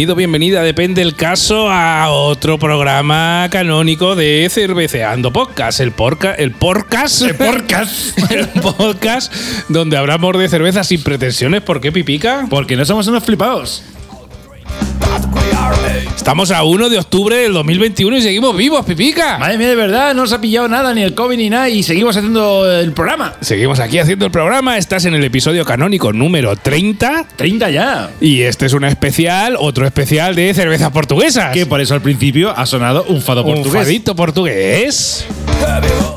Bienvenido, bienvenida, depende el caso, a otro programa canónico de Cerveceando Podcast. El porca, el podcast. El podcast. el podcast donde hablamos de cerveza sin pretensiones. ¿Por qué pipica? Porque no somos unos flipados. Estamos a 1 de octubre del 2021 y seguimos vivos, pipica. Madre mía, de verdad, no nos ha pillado nada, ni el COVID ni nada, y seguimos haciendo el programa. Seguimos aquí haciendo el programa. Estás en el episodio canónico número 30. 30 ya. Y este es un especial, otro especial de cervezas portuguesas. Que por eso al principio ha sonado un fado un portugués. fadito portugués.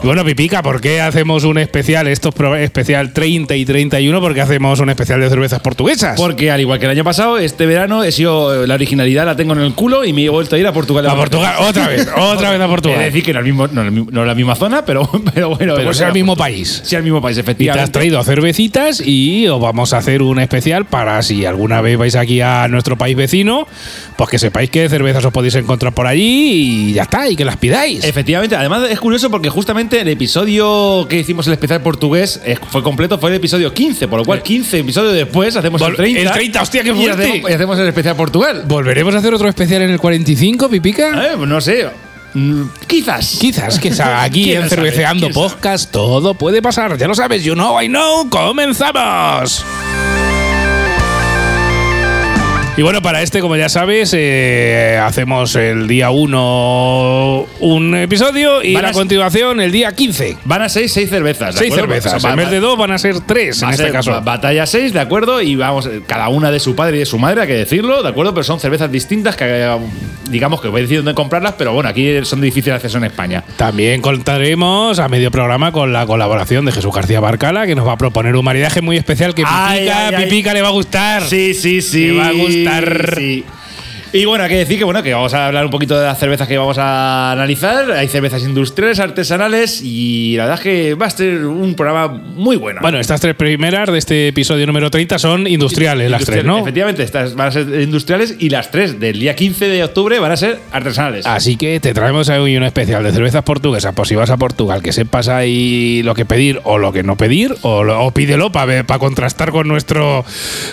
Bueno, Pipica, ¿por qué hacemos un especial? Esto es especial 30 y 31, ¿por qué hacemos un especial de cervezas portuguesas? Porque al igual que el año pasado, este verano he sido la originalidad la tengo en el culo y me he vuelto a ir a Portugal. a Portugal, otra vez, otra vez a Portugal. Es decir, que no es, el no, el no la misma zona, pero, pero bueno. Pero es el mismo país. Sí, al mismo país, Y te has efectivamente. traído cervecitas y os vamos a hacer un especial para si alguna vez vais aquí a nuestro país vecino, pues que sepáis qué cervezas os podéis encontrar por allí y ya está, y que las pidáis. Efectivamente, además es curioso porque justamente el episodio que hicimos el especial portugués eh, fue completo, fue el episodio 15, por lo cual 15 episodios después hacemos el Vol- 30. el 30, hostia, qué y fuerte. hacemos, y hacemos el especial Portugal. ¿Volveremos a hacer otro especial en el 45, Pipica? Eh, pues no sé, mm, quizás. Quizás que aquí ¿Quién en? Cerveceando. Podcast todo puede pasar. Ya lo sabes, you know, I know. ¡Comenzamos! Y bueno, para este, como ya sabes, eh, hacemos el día 1 un episodio y Van a a continuación el día 15. Van a ser seis cervezas. ¿de Seis acuerdo? cervezas. O sea, En vez de dos van a ser tres va en a este ser caso. ba- Batalla 6, ¿de acuerdo? Y vamos, cada una de su padre y de su madre, hay que decirlo, ¿de acuerdo? Pero son cervezas distintas que, digamos, que voy a decir dónde comprarlas, pero bueno, aquí son de difícil acceso en España. También contaremos a medio programa con la colaboración de Jesús García Barcala, que nos va a proponer un maridaje muy especial que Pipica, Ay, ay, ay. Pipica le va a gustar. Sí, sí, sí. Va a gustar. Sí. Y bueno, hay que decir que bueno, que vamos a hablar un poquito de las cervezas que vamos a analizar. Hay cervezas industriales, artesanales y la verdad es que va a ser un programa muy bueno. Bueno, estas tres primeras de este episodio número 30 son industriales, las tres, ¿no? Efectivamente, estas van a ser industriales y las tres del día 15 de octubre van a ser artesanales. Así que te traemos hoy un especial de cervezas portuguesas, por si vas a Portugal, que sepas ahí lo que pedir o lo que no pedir, o, lo- o pídelo para contrastar con nuestro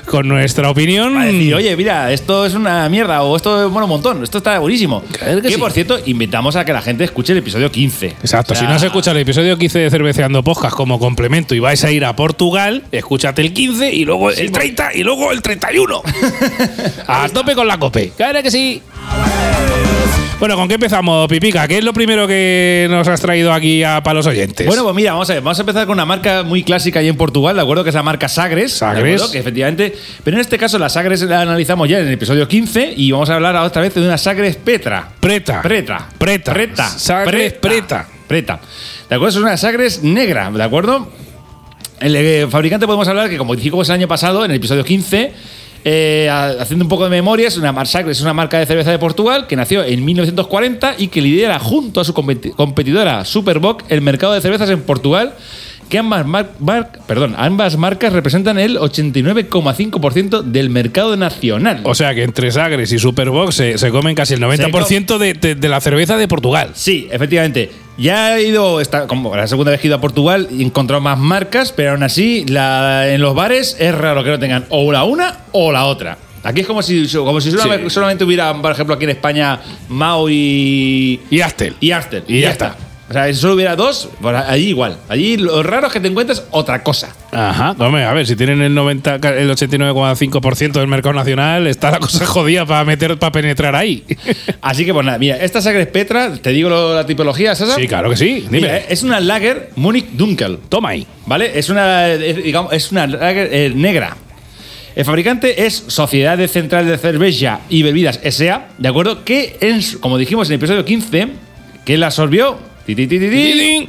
con nuestra opinión. Decir, oye, mira, esto es una mierda o esto es bueno un montón, esto está buenísimo. Claro que sí. por cierto, invitamos a que la gente escuche el episodio 15. Exacto, O sea, si no has escuchado el episodio 15 de Cerveceando Podcast como complemento y vais a ir a Portugal, escúchate el 15 y luego el 30 y luego el 31. a tope con la cope. Claro que sí. Bueno, ¿con qué empezamos, Pipica? ¿Qué es lo primero que nos has traído aquí a, para los oyentes? Bueno, pues mira, vamos a ver, vamos a empezar con una marca muy clásica ahí en Portugal, ¿de acuerdo? Que es la marca Sagres. ¿de Sagres. acuerdo? Que efectivamente. Pero en este caso, la Sagres la analizamos ya en el episodio 15 y vamos a hablar otra vez de una Sagres Petra. Preta. Preta. Preta. Preta. Sagres Preta. Preta. ¿De acuerdo? Es una Sagres negra, ¿de acuerdo? El eh, fabricante podemos hablar que, como dijimos el año pasado, en el episodio 15, eh, haciendo un poco de memoria, es una es una marca de cerveza de Portugal que nació en 1940 y que lidera junto a su competi- competidora Superboc el mercado de cervezas en Portugal. Que ambas, mar- mar- perdón, ambas marcas representan el 89,5% del mercado nacional. O sea que entre Sagres y Superbox se, se comen casi el 90% de, de- de la cerveza de Portugal. Sí, efectivamente. Ya he ido, esta, como la segunda vez que he ido a Portugal, y he encontrado más marcas, pero aún así, la- en los bares es raro que no tengan o la una o la otra. Aquí es como si, como si solamente, Sí. solamente hubiera, por ejemplo, aquí en España, Mao y, Y Astel. y Astel. Y ya está. O sea, si solo hubiera dos, pues allí igual. Allí lo raro es que te encuentres otra cosa. Ajá, hombre, a ver, si tienen el 90, el 89,5% del mercado nacional, está la cosa jodida para meter, para penetrar ahí. Así que, pues nada, mira, esta Sagres Petra, te digo lo- la tipología, Sasa. sí, claro que sí. Dime. Mira, es una Lager Munich Dunkel. Toma ahí. ¿Vale? Es una, es, digamos, es una lager eh, negra. El fabricante es Sociedad Central de Cerveza y Bebidas S.A., ¿de acuerdo? Que, en su- como dijimos en el episodio 15, que la absorbió ti, ti, ti, ti, ti,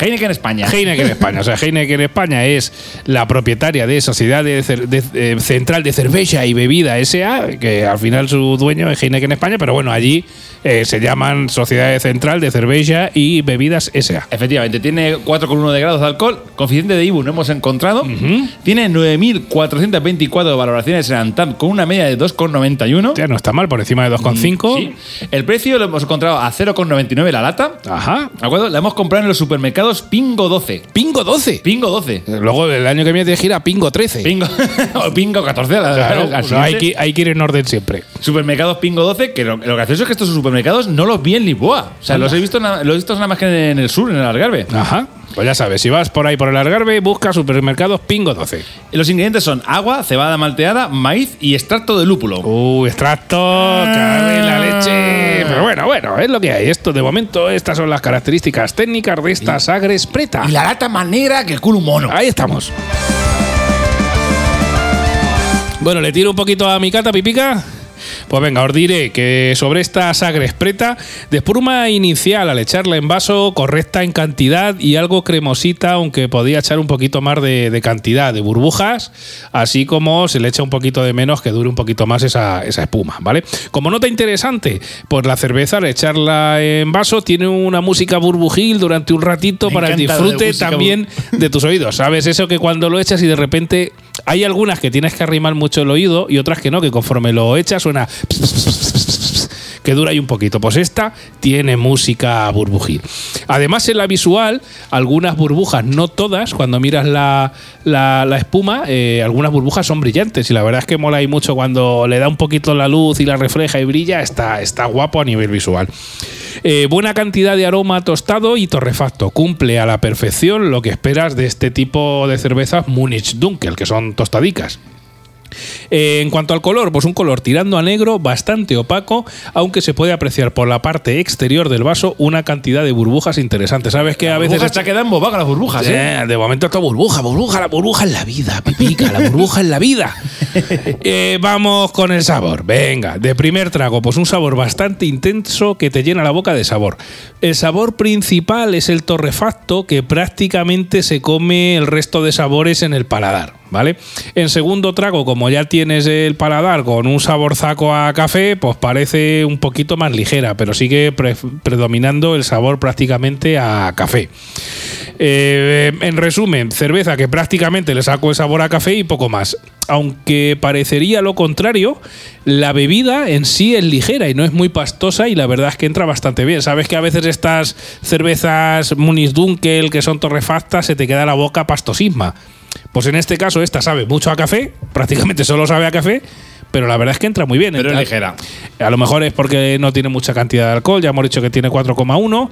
Heineken España. Heineken España. O sea, Heineken España es la propietaria de Sociedad de Cer- de- eh, Central de Cerveza y Bebida S.A., que al final su dueño es Heineken España, pero bueno, allí eh, se llaman Sociedad Central de Cerveza y Bebidas S.A. Efectivamente, tiene 4,1 de grados de alcohol, coeficiente de IBU no hemos encontrado, tiene 9.424 valoraciones en Antam con una media de 2,91. Ya no está mal, por encima de 2,5. Sí. El precio lo hemos encontrado a 0,99 la lata. Ajá. ¿De acuerdo? La hemos comprado en los supermercados Pingo 12. Pingo 12. Pingo 12. Luego el año que viene te gira Pingo 13. Pingo, o Pingo 14. la- Claro, la no, hay, que, hay que ir en orden siempre. Supermercados Pingo 12, que lo, lo gracioso es que estos supermercados no los vi en Lisboa. O sea, Anda. los he visto, los he visto nada más que en el sur, en el Algarve. Ajá. Pues ya sabes, si vas por ahí por el Algarve, busca supermercados Pingo 12. Y Los ingredientes son agua, cebada malteada, maíz y extracto de lúpulo. Uh, extracto, cabe en la leche. Pero bueno, bueno, es lo que hay. Esto, de momento, estas son las características técnicas de esta Sagres Preta. Y la lata más negra que el culo mono. Ahí estamos. Bueno, le tiro un poquito a mi cata, pipica. Pues venga, os diré que sobre esta Sagres Preta, de espuma inicial al echarla en vaso, correcta en cantidad y algo cremosita, aunque podía echar un poquito más de, de cantidad de burbujas, así como se le echa un poquito de menos que dure un poquito más esa, esa espuma, ¿vale? Como nota interesante, pues la cerveza al echarla en vaso tiene una música burbujil durante un ratito Me para el de disfrute también de tus oídos. ¿Sabes? Eso que cuando lo echas y de repente hay algunas que tienes que arrimar mucho el oído y otras que no, que conforme lo echas suena que dura ahí un poquito. Pues esta tiene música burbujil. Además, en la visual, algunas burbujas, no todas, cuando miras la, la- la espuma, eh, algunas burbujas son brillantes y la verdad es que mola ahí mucho cuando le da un poquito la luz y la refleja y brilla, está, está guapo a nivel visual. Eh, buena cantidad de aroma tostado y torrefacto. Cumple a la perfección lo que esperas de este tipo de cervezas Munich Dunkel, que son tostadicas. Eh, en cuanto al color, pues un color tirando a negro, bastante opaco, aunque se puede apreciar por la parte exterior del vaso una cantidad de burbujas interesantes. ¿Sabes que a veces Burbujas se quedan bobadas las burbujas, ¿eh? Eh, de momento esto burbuja, burbuja, la burbuja en la vida, pipica, la burbuja en la vida. Eh, vamos con el sabor. Venga, de primer trago, pues un sabor bastante intenso que te llena la boca de sabor. El sabor principal es el torrefacto que prácticamente se come el resto de sabores en el paladar. ¿Vale? En segundo trago, como ya tienes el paladar con un saborzaco a café, pues parece un poquito más ligera, pero sigue pre- predominando el sabor prácticamente a café. Eh, en resumen, cerveza que prácticamente le saco el sabor a café y poco más. Aunque parecería lo contrario, la bebida en sí es ligera y no es muy pastosa y la verdad es que entra bastante bien. Sabes que a veces estas cervezas Munis Dunkel que son torrefactas se te queda la boca pastosisma. Pues en este caso esta sabe mucho a café, prácticamente solo sabe a café, pero la verdad es que entra muy bien. Pero es ligera. a lo mejor es porque no tiene mucha cantidad de alcohol, ya hemos dicho que tiene 4,1,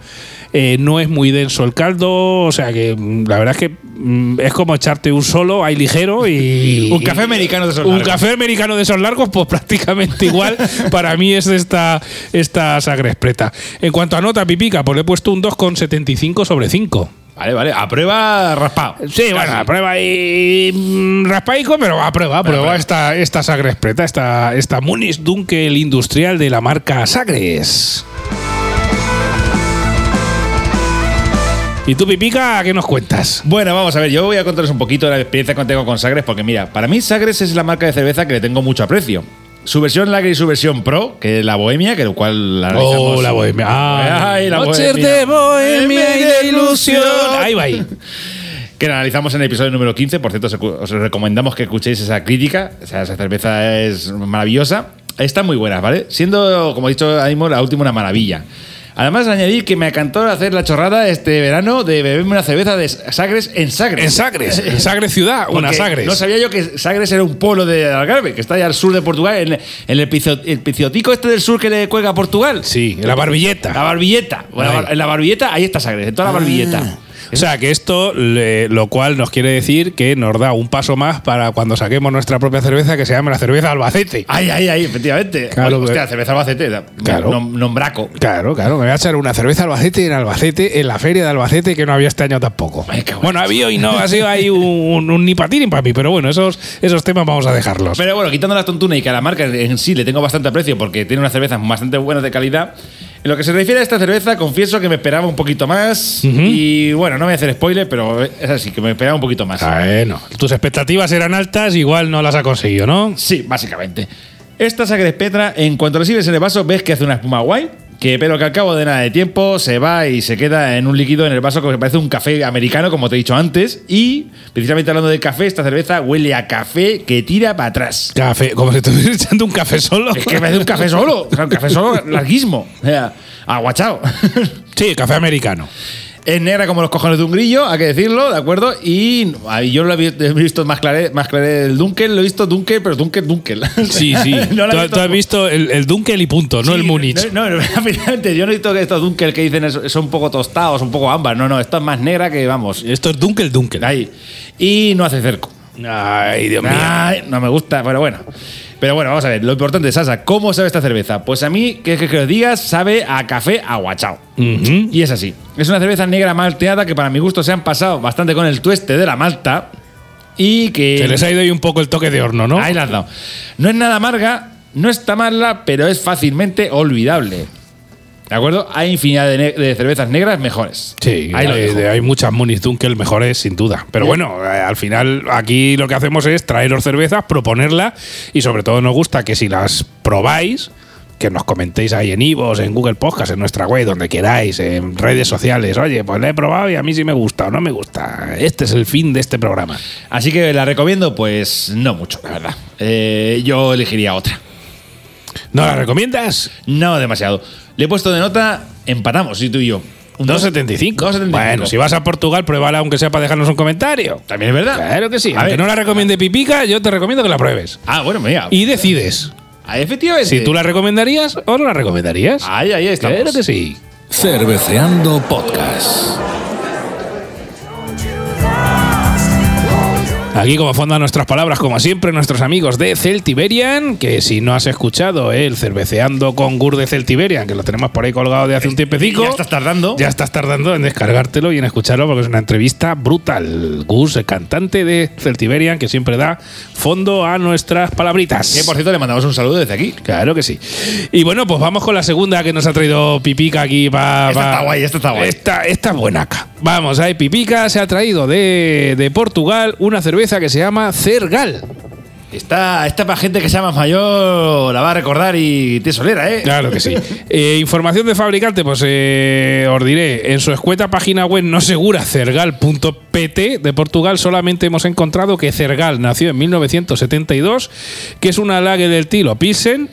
eh, no es muy denso el caldo, o sea que mm, la verdad es que mm, es como echarte un solo, hay ligero y... Un café americano de esos Un largos. café americano de esos largos, pues prácticamente igual para mí es esta, esta Sagres Preta. En cuanto a nota pipica, pues le he puesto un 2,75 sobre 5. Vale, vale. A prueba raspado. Sí, bueno, a prueba mm, raspaico, pero a prueba, a prueba prueba. esta, esta Sagres Preta, esta, esta Munis Dunkel industrial de la marca Sagres. ¿Y tú, Pipica, qué nos cuentas? Bueno, vamos a ver, yo voy a contaros un poquito de la experiencia que tengo con Sagres, porque mira, para mí Sagres es la marca de cerveza que le tengo mucho aprecio. Su versión Lager y su versión Pro, que es la Bohemia, que lo cual la. Oh, la bohemia. Ay, la Noches bohemia. de bohemia y de ilusión. Ahí va ahí. Que la analizamos en el episodio número 15. Por cierto, os os recomendamos que escuchéis esa crítica. O sea, esa cerveza es maravillosa. Está muy buena, ¿vale? Siendo, como he dicho, ahora mismo, la última una maravilla. Además, añadir que me encantó hacer la chorrada este verano de beberme una cerveza de Sagres en Sagres. En Sagres, en Sagres ciudad, una Sagres. No sabía yo que Sagres era un pueblo de Algarve, que está allá al sur de Portugal, en, en el, picio- el piciotico este del sur que le cuelga a Portugal. Sí, en la barbilleta. La barbilleta. Bueno, en la barbilleta, ahí está Sagres, en toda la barbilleta. O sea, que esto, le- lo cual nos quiere decir que nos da un paso más para cuando saquemos nuestra propia cerveza que se llame la cerveza Albacete. Ahí, ahí, ahí, efectivamente. Claro, Hostia, pero- cerveza Albacete. Claro. Nom- nombraco. Claro, claro, me voy a echar una cerveza Albacete en Albacete, en la feria de Albacete, que no había este año tampoco. Ay, bueno. había y no, ha sido ahí un, un, un ni para mí, pero bueno, esos, esos temas vamos a dejarlos. Pero bueno, quitando la tontuna y que a la marca en sí le tengo bastante aprecio porque tiene unas cervezas bastante buenas de calidad, En lo que se refiere a esta cerveza, confieso que me esperaba un poquito más. Y bueno, no me voy a hacer spoiler, pero es así, que me esperaba un poquito más. Bueno, tus expectativas eran altas, igual no las ha conseguido, ¿no? Sí, básicamente. Esta Sagres Petra, en cuanto la sirves en el vaso, ves que hace una espuma guay, que pero que al cabo de nada de tiempo se va y se queda en un líquido en el vaso que parece un café americano, como te he dicho antes. Y precisamente hablando de café, esta cerveza huele a café que tira para atrás. Café, como si estuvieras echando un café solo. Es que parece un café solo, o sea, un café solo larguísimo. O sea, aguachado. Sí, café americano. Es negra como los cojones de un grillo, hay que decirlo, ¿de acuerdo? Y yo lo he vi- he visto más claro, más claro el Dunkel, lo he visto Dunkel, pero Dunkel, Dunkel. Sí, sí. No tú, has visto el, el Dunkel y punto, no Sí, el Múnich. No, no, finalmente, yo no he visto que estos Dunkel que dicen son un poco tostados, un poco ámbar. No, no, esto es más negra que, vamos, Esto es Dunkel Dunkel. ahí. Y no hace cerco. Ay, Dios mío. Ay, no me gusta, pero bueno. Pero bueno, vamos a ver. Lo importante, Sasa, ¿cómo sabe esta cerveza? Pues a mí, que, que, que os digas, sabe a café aguachao. Y es así. Es una cerveza negra malteada que para mi gusto se han pasado bastante con el tueste de la malta. Y que. Se les ha ido ahí un poco el toque de horno, ¿no? Ahí la has dado. No es nada amarga, no está mala, pero es fácilmente olvidable. ¿De acuerdo? Hay infinidad de, ne- de cervezas negras mejores. Sí, hay, muchas Munich Dunkel mejores, sin duda. Pero bueno, eh, al final aquí lo que hacemos es traeros cervezas, proponerla y sobre todo nos gusta que si las probáis, que nos comentéis ahí en Ivos, en Google Podcast, en nuestra web, donde queráis, en redes sociales. Oye, pues la he probado y a mí sí me gusta o no me gusta. Este es el fin de este programa. Así que la recomiendo, pues no mucho, la verdad. Eh, yo elegiría otra. ¿No la recomiendas? No demasiado. Le he puesto de nota, empatamos, sí, tú y yo. Un 2.75. 2,75. Bueno, si vas a Portugal, pruébala aunque sea para dejarnos un comentario. También es verdad. Claro que sí. A Aunque ver. no la recomiende Pipica, yo te recomiendo que la pruebes. Ah, bueno, mira. Y decides Ah, efectivamente. si tú la recomendarías o no la recomendarías. Ahí, ahí estamos. Claro que sí. Cerveceando Podcast. Aquí como fondo a nuestras palabras, como siempre, nuestros amigos de Celtiberian, que si no has escuchado el cerveceando con Gur de Celtiberian, que lo tenemos por ahí colgado de hace un tiempecico. Ya estás tardando. Ya estás tardando en descargártelo y en escucharlo porque es una entrevista brutal. Gus, el cantante de Celtiberian, que siempre da fondo a nuestras palabritas. Que por cierto le mandamos un saludo desde aquí. Claro que sí. Y bueno, pues vamos con la segunda que nos ha traído Pipica aquí para. Esta está guay, esta está guay. Esta, esta es buenaca. Vamos, ahí Pipica se ha traído de, de Portugal una cerveza que se llama Cergal. Esta, esta para gente que sea más mayor la va a recordar y te solera, ¿eh? Claro que sí. Eh, información de fabricante, pues eh, os diré, en su escueta página web no segura cergal.pt de Portugal solamente hemos encontrado que Cergal nació en 1972, que es una lague del tilo Pilsen,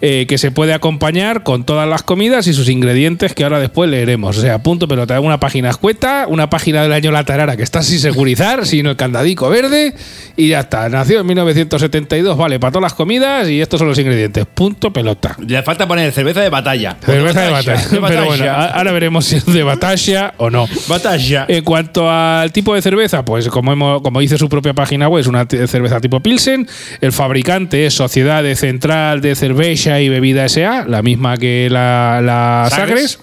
eh, que se puede acompañar con todas las comidas y sus ingredientes que ahora después leeremos. O sea, punto pelota, una página escueta, una página del año La Tarara que está sin segurizar, sino el candadico verde y ya está. Nació en 1972, vale, para todas las comidas y estos son los ingredientes. Punto pelota. Le falta poner cerveza de batalla. Cerveza de batalla. De Pero bueno, ahora veremos si es de batalla o no. Batalla. En cuanto al tipo de cerveza, pues como, hemos, como dice su propia página web, es una cerveza tipo Pilsen. El fabricante es Sociedad de Central de Cerveza y Bebida S.A., la misma que la, la Sagres. Sagres.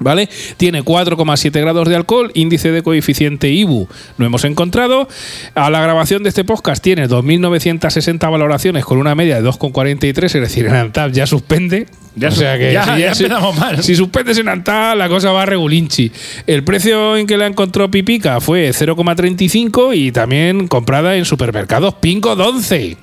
¿Vale? Tiene 4,7 grados de alcohol, índice de coeficiente IBU no hemos encontrado. A la grabación de este podcast tiene 2.960 valoraciones con una media de 2,43, es decir, en Antap ya suspende. Ya o sea que ya- si ya si- mal. si suspendes en Antap, la cosa va regulinchi. El precio en que la encontró Pipica fue 0,35 y también comprada en supermercados Pingo 11.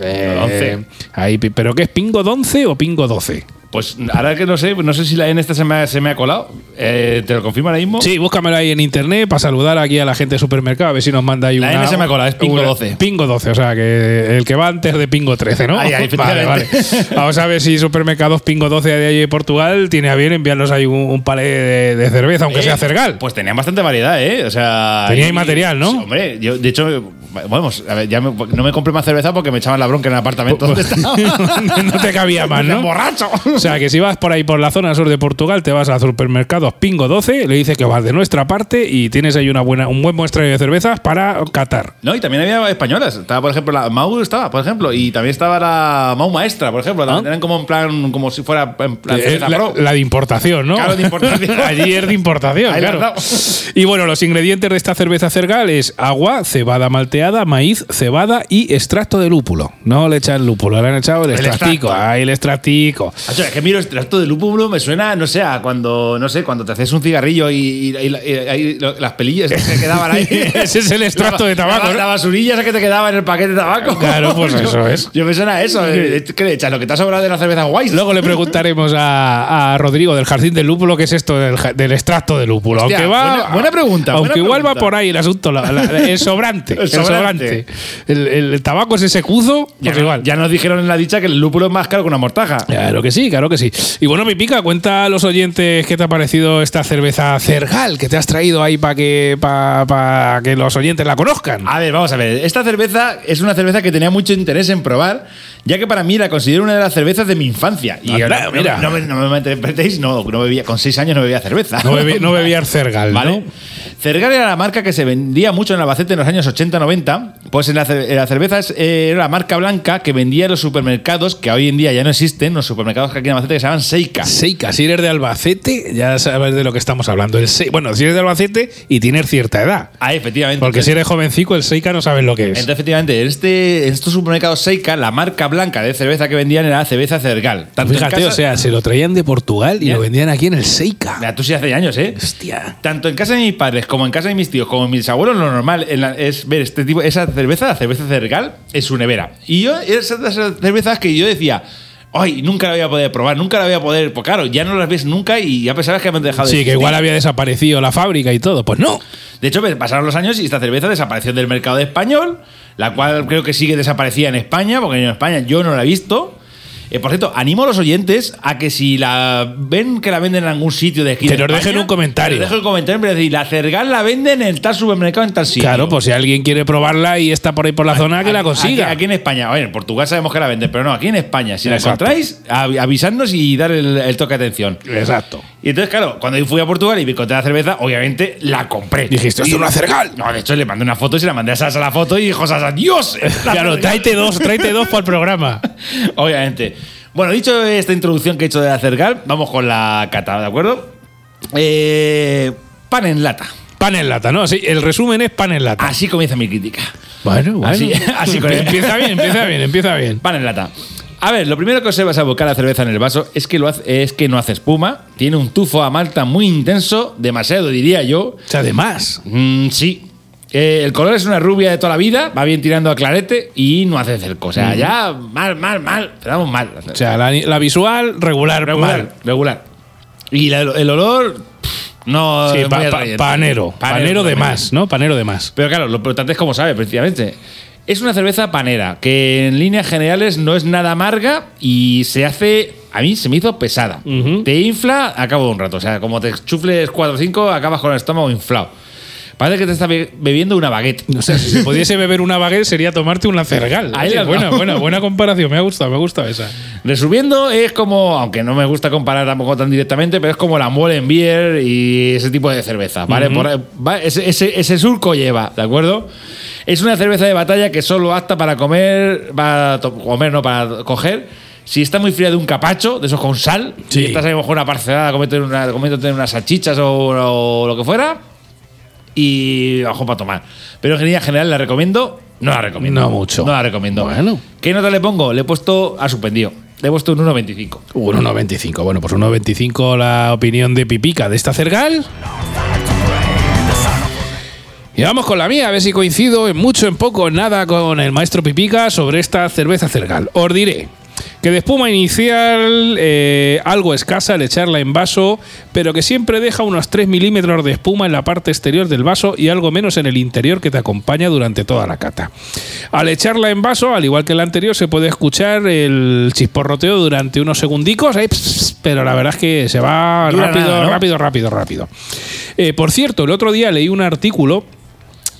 Eh, 11. ahí, ¿Pero qué es Pingo 11 o Pingo 12? Pues ahora que no sé, no sé si la en esta se me, ha- se me ha colado. Eh, ¿Te lo confirmo ahora mismo? Sí, búscamelo ahí en internet para saludar aquí a la gente de supermercado, a ver si nos manda ahí La una. N se me ha colado, es Pingo una- 12. Pingo 12, o sea, que el que va antes de Pingo 13, ¿no? Ahí, ahí, vale, vale. Vamos a ver si Supermercados Pingo 12 de ahí de Portugal tiene a bien enviarnos ahí un, un palé de, de cerveza, aunque Eh, sea cergal. Pues tenían bastante variedad, ¿eh? O sea. Tenía ahí material, ¿no? Sí, hombre, yo, de hecho, vamos, a ver, ya me- no me compré más cerveza porque me echaban la bronca en el apartamento donde estaba. no te cabía más, ¿no? ¡Borracho! O sea, que si vas por ahí por la zona sur de Portugal, te vas a supermercados Pingo 12, le dices que vas de nuestra parte y tienes ahí una buena, un buen muestrario de cervezas para catar. No, y también había españolas. Estaba, por ejemplo, la Mau estaba, por ejemplo, y también estaba la Mau Maestra, por ejemplo. También Eran como en plan, como si fuera en plan cerveza la, de importación, ¿no? Claro, de importación. Allí es de importación, Ahí claro. Y bueno, los ingredientes de esta cerveza cergal es agua, cebada malteada maíz, cebada y extracto de lúpulo. No le echan lúpulo, le han echado el, El extractico. extracto. Ahí el extractico. Es que miro el extracto de lúpulo, me suena, no sé, a cuando, no sé, cuando te haces un cigarrillo y, y- y- y- ahí lo- las pelillas que se quedaban ahí. Ese es el extracto de tabaco, La, ¿no? la basurilla esa que te quedaba en el paquete de tabaco. Claro, pues eso es. Yo me suena a eso. eh, ¿Qué le echas? Lo que te ha sobrado de la cerveza guays. Luego le preguntaremos a, a Rodrigo del Jardín del Lúpulo qué es esto del, extracto de lúpulo. Hostia, aunque va, buena- buena pregunta, Aunque buena igual va por ahí el asunto, la- el sobrante. El sobrante. el tabaco es ese cuzo, ya, pues igual. ya nos dijeron en la dicha que el lúpulo es más caro que una mortaja. Claro que sí, claro que sí. Y bueno, Pipica, cuenta a los oyentes qué te ha parecido esta cerveza Cergal que te has traído ahí para que, pa- pa que los oyentes la conozcan. A ver, vamos a ver. Esta cerveza es una cerveza que tenía mucho interés en probar, ya que para mí la considero una de las cervezas de mi infancia. Y Anda, no, mira. no me, no me malinterpretéis, no, no bebía, con seis años no bebía cerveza. No, bebí- no bebías Cergal, ¿Vale? ¿no? Cergal era la marca que se vendía mucho en Albacete en los años 80-90. Pues en la, en la cerveza es- eh, era la marca blanca que vendía en los supermercados, que hoy en día ya no existen, los supermercados que aquí en Albacete que se llaman Seika. Seika, si eres de Albacete, ya sabes de lo que estamos hablando. El Se- bueno, si eres de Albacete y tienes cierta edad. Ah, efectivamente. Porque si eres jovencico, el Seika no sabes lo que es. Entonces, efectivamente, en, este, estos supermercados Seika, la marca blanca de cerveza que vendían era cerveza Cergal. Tanto Fíjate, casa- o sea, se lo traían de Portugal y Ya. lo vendían aquí en el Seika. Mira, tú sí hace años, ¿eh? Hostia. Tanto en casa de mis padres como en casa de mis tíos, como en mis abuelos, lo normal en la- es ver este tipo, esa cerveza, la cerveza Cergal, en su nevera. Y yo, esas cervezas que yo decía, ay, nunca la voy a poder probar, nunca la voy a poder. Pues claro, ya no las ves nunca y ya pensabas que me han dejado de Sí, que igual había desaparecido la fábrica y todo. Pues no. De hecho, pasaron los años y esta cerveza desapareció del mercado español, la cual creo que sigue desaparecida en España, porque en España yo no la he visto. Eh, por cierto, animo a los oyentes a que si la ven que la venden en algún sitio de aquí Que de nos dejen España, un comentario. que dejen un comentario, pero decir, la Cergal la venden en tal supermercado en tal sitio. Claro, pues si alguien quiere probarla y está por ahí por la zona, que la consiga. Aquí, aquí en España, ver, en Portugal sabemos que la venden, pero no, aquí en España, si la encontráis, av- avisadnos y dar el, el toque de atención. Exacto. Y entonces, claro, cuando yo fui a Portugal y me encontré la cerveza, obviamente la compré. Dijiste, "Esto es una Cergal". No, de hecho le mandé una foto y se la mandé a Sasa la foto y dijo Sasa, ¡Dios! La Claro, Cergal". tráete dos, tráete dos para el programa. Obviamente. Bueno, dicho esta introducción que he hecho de la Cergal, vamos con la cata, ¿de acuerdo? Eh, pan en lata. Pan en lata, ¿no? Sí, el resumen es pan en lata. Así comienza mi crítica. Bueno, bueno. Así- así empieza bien, empieza bien, empieza bien. Pan en lata. A ver, lo primero que observas al volcar la cerveza en el vaso es que, lo hace, es que no hace espuma, tiene un tufo a malta muy intenso, demasiado diría yo. O sea, además, Mm, sí. Eh, el color es una rubia de toda la vida, va bien tirando a clarete y no hace cerco. O sea, ya mal, mal, mal. Quedamos mal. o sea, la, la visual regular, regular, mal. regular. Y la- el olor, pff, no. Sí, pa- pa- panero, panero de más, ¿no? Panero de más. Pero claro, lo importante es cómo sabe, precisamente. Es una cerveza panera, que en líneas generales no es nada amarga y se hace. A mí se me hizo pesada. Te infla a cabo de un rato. O sea, como te chufles 4 o 5, acabas con el estómago inflado. Parece que te estás be- bebiendo una baguette. No sé, si se pudiese beber una baguette sería tomarte una cergal. Ahí la buena, buena, buena comparación. Me ha gustado, me ha gustado esa. Resumiendo, es como, aunque no me gusta comparar tampoco tan directamente, pero es como la Molenbeer y ese tipo de cerveza, ¿vale? Por ahí- va- ese, ese- ese surco lleva, ¿de acuerdo? Es una cerveza de batalla que solo apta para comer, para comer, no para coger. Si está muy fría de un capacho, de esos con sal, Sí. y estás a lo mejor una parcelada comiéndote, una, comiéndote unas salchichas o, o lo que fuera, y abajo para tomar. Pero en líneas general la recomiendo, no la recomiendo. No mucho. No la recomiendo. Bueno. ¿Qué nota le pongo? Le he puesto a suspendido. Le he puesto un 1.25. 1,95. Bueno, pues 1,25 la opinión de Pipica de esta cergal. Y vamos con la mía, a ver si coincido en mucho, en poco, en nada con el maestro Pipica sobre esta cerveza cergal. Os diré que de espuma inicial eh, algo escasa al echarla en vaso, pero que siempre deja unos 3 milímetros de espuma en la parte exterior del vaso y algo menos en el interior que te acompaña durante toda la cata. Al echarla en vaso, al igual que la anterior, se puede escuchar el chisporroteo durante unos segundicos, pss, pero la verdad es que se va rápido, nada, ¿no? rápido, rápido, rápido. Eh, por cierto, el otro día leí un artículo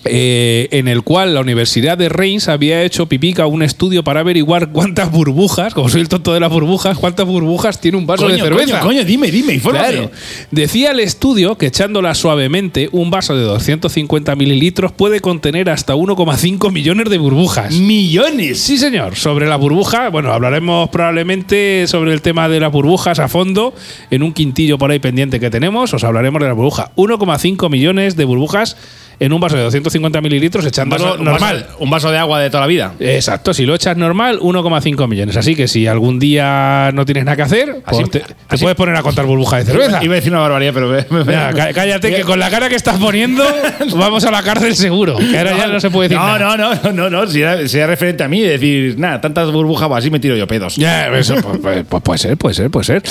eh, en el cual la Universidad de Reims había hecho pipica un estudio para averiguar cuántas burbujas, como soy el tonto de las burbujas, cuántas burbujas tiene un vaso de cerveza. Coño, coño, dime, dime, infórmame. Claro. Decía el estudio que echándola suavemente, un vaso de 250 mililitros puede contener hasta 1,5 millones de burbujas. Millones. Sí, señor. Sobre la burbuja, bueno, hablaremos probablemente sobre el tema de las burbujas a fondo en un quintillo por ahí pendiente que tenemos. Os hablaremos de la burbuja. 1,5 millones de burbujas en un vaso de 250 mililitros Un echándolo un normal. vaso- un vaso de agua de toda la vida. Exacto, si lo echas normal, 1,5 millones. Así que si algún día no tienes nada que hacer, pues Así- te, te así- puedes poner a contar burbujas de cerveza. Iba a decir una barbaridad, pero. me- me- Mira, cá- cállate, que con la cara que estás poniendo, vamos a la cárcel seguro. Que ahora ya no se puede decir No, nada. no, no, no, no. Si era, si era referente a mí, decir, nada, tantas burbujas, pues así me tiro yo pedos. Ya, eso pues, pues- pues puede ser, puede ser, puede ser.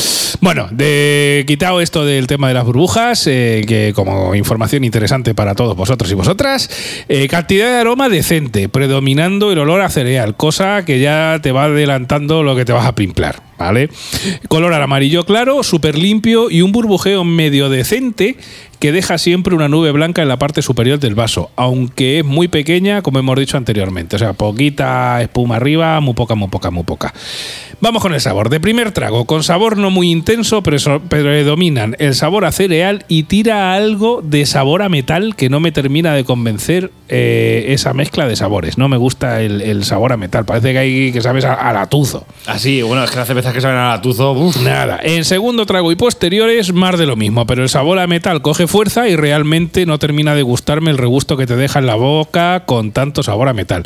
Bueno, de quitado esto del tema de las burbujas, eh, que como información interesante para todos vosotros y vosotras, eh, cantidad de aroma decente, predominando el olor a cereal, cosa que ya te va adelantando lo que te vas a pimplar, ¿vale? Color amarillo claro, súper limpio y un burbujeo medio decente que deja siempre una nube blanca en la parte superior del vaso, aunque es muy pequeña, como hemos dicho anteriormente. O sea, poquita espuma arriba, muy poca, muy poca, muy poca. Vamos con el sabor. De primer trago, con sabor no muy intenso, pero predominan el sabor a cereal y tira algo de sabor a metal que no me termina de convencer eh, esa mezcla de sabores. No me gusta el, sabor a metal. Parece que hay que sabes a, a. Así, bueno, es que las cervezas que saben a latuzo. Nada, en segundo trago y posteriores más de lo mismo, pero el sabor a metal coge fuerza y realmente no termina de gustarme el regusto que te deja en la boca con tanto sabor a metal.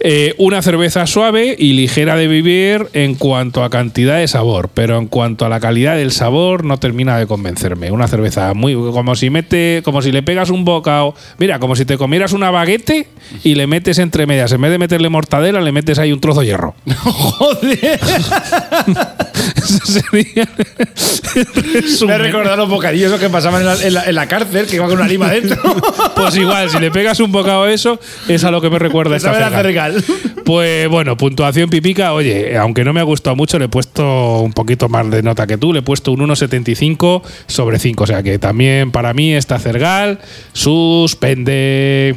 Eh, una cerveza suave y ligera de vivir en cuanto a cantidad de sabor, pero en cuanto a la calidad del sabor no termina de convencerme. Una cerveza muy como si mete, como si le pegas un bocado, mira, como si te comieras una baguette y le metes entre medias, en vez de meterle mortadela, le metes ahí un trozo de hierro. Joder. Eso sería Me resumen. recordado los bocadillos que pasaban en la, en la- en la cárcel, que iba con una lima dentro. Pues igual, si le pegas un bocado a eso, es a lo que me recuerda esta. Pues bueno, puntuación pipica, oye, aunque no me ha gustado mucho, le he puesto un poquito más de nota que tú, le he puesto un 1,75 sobre 5, o sea que también para mí esta cergal suspende.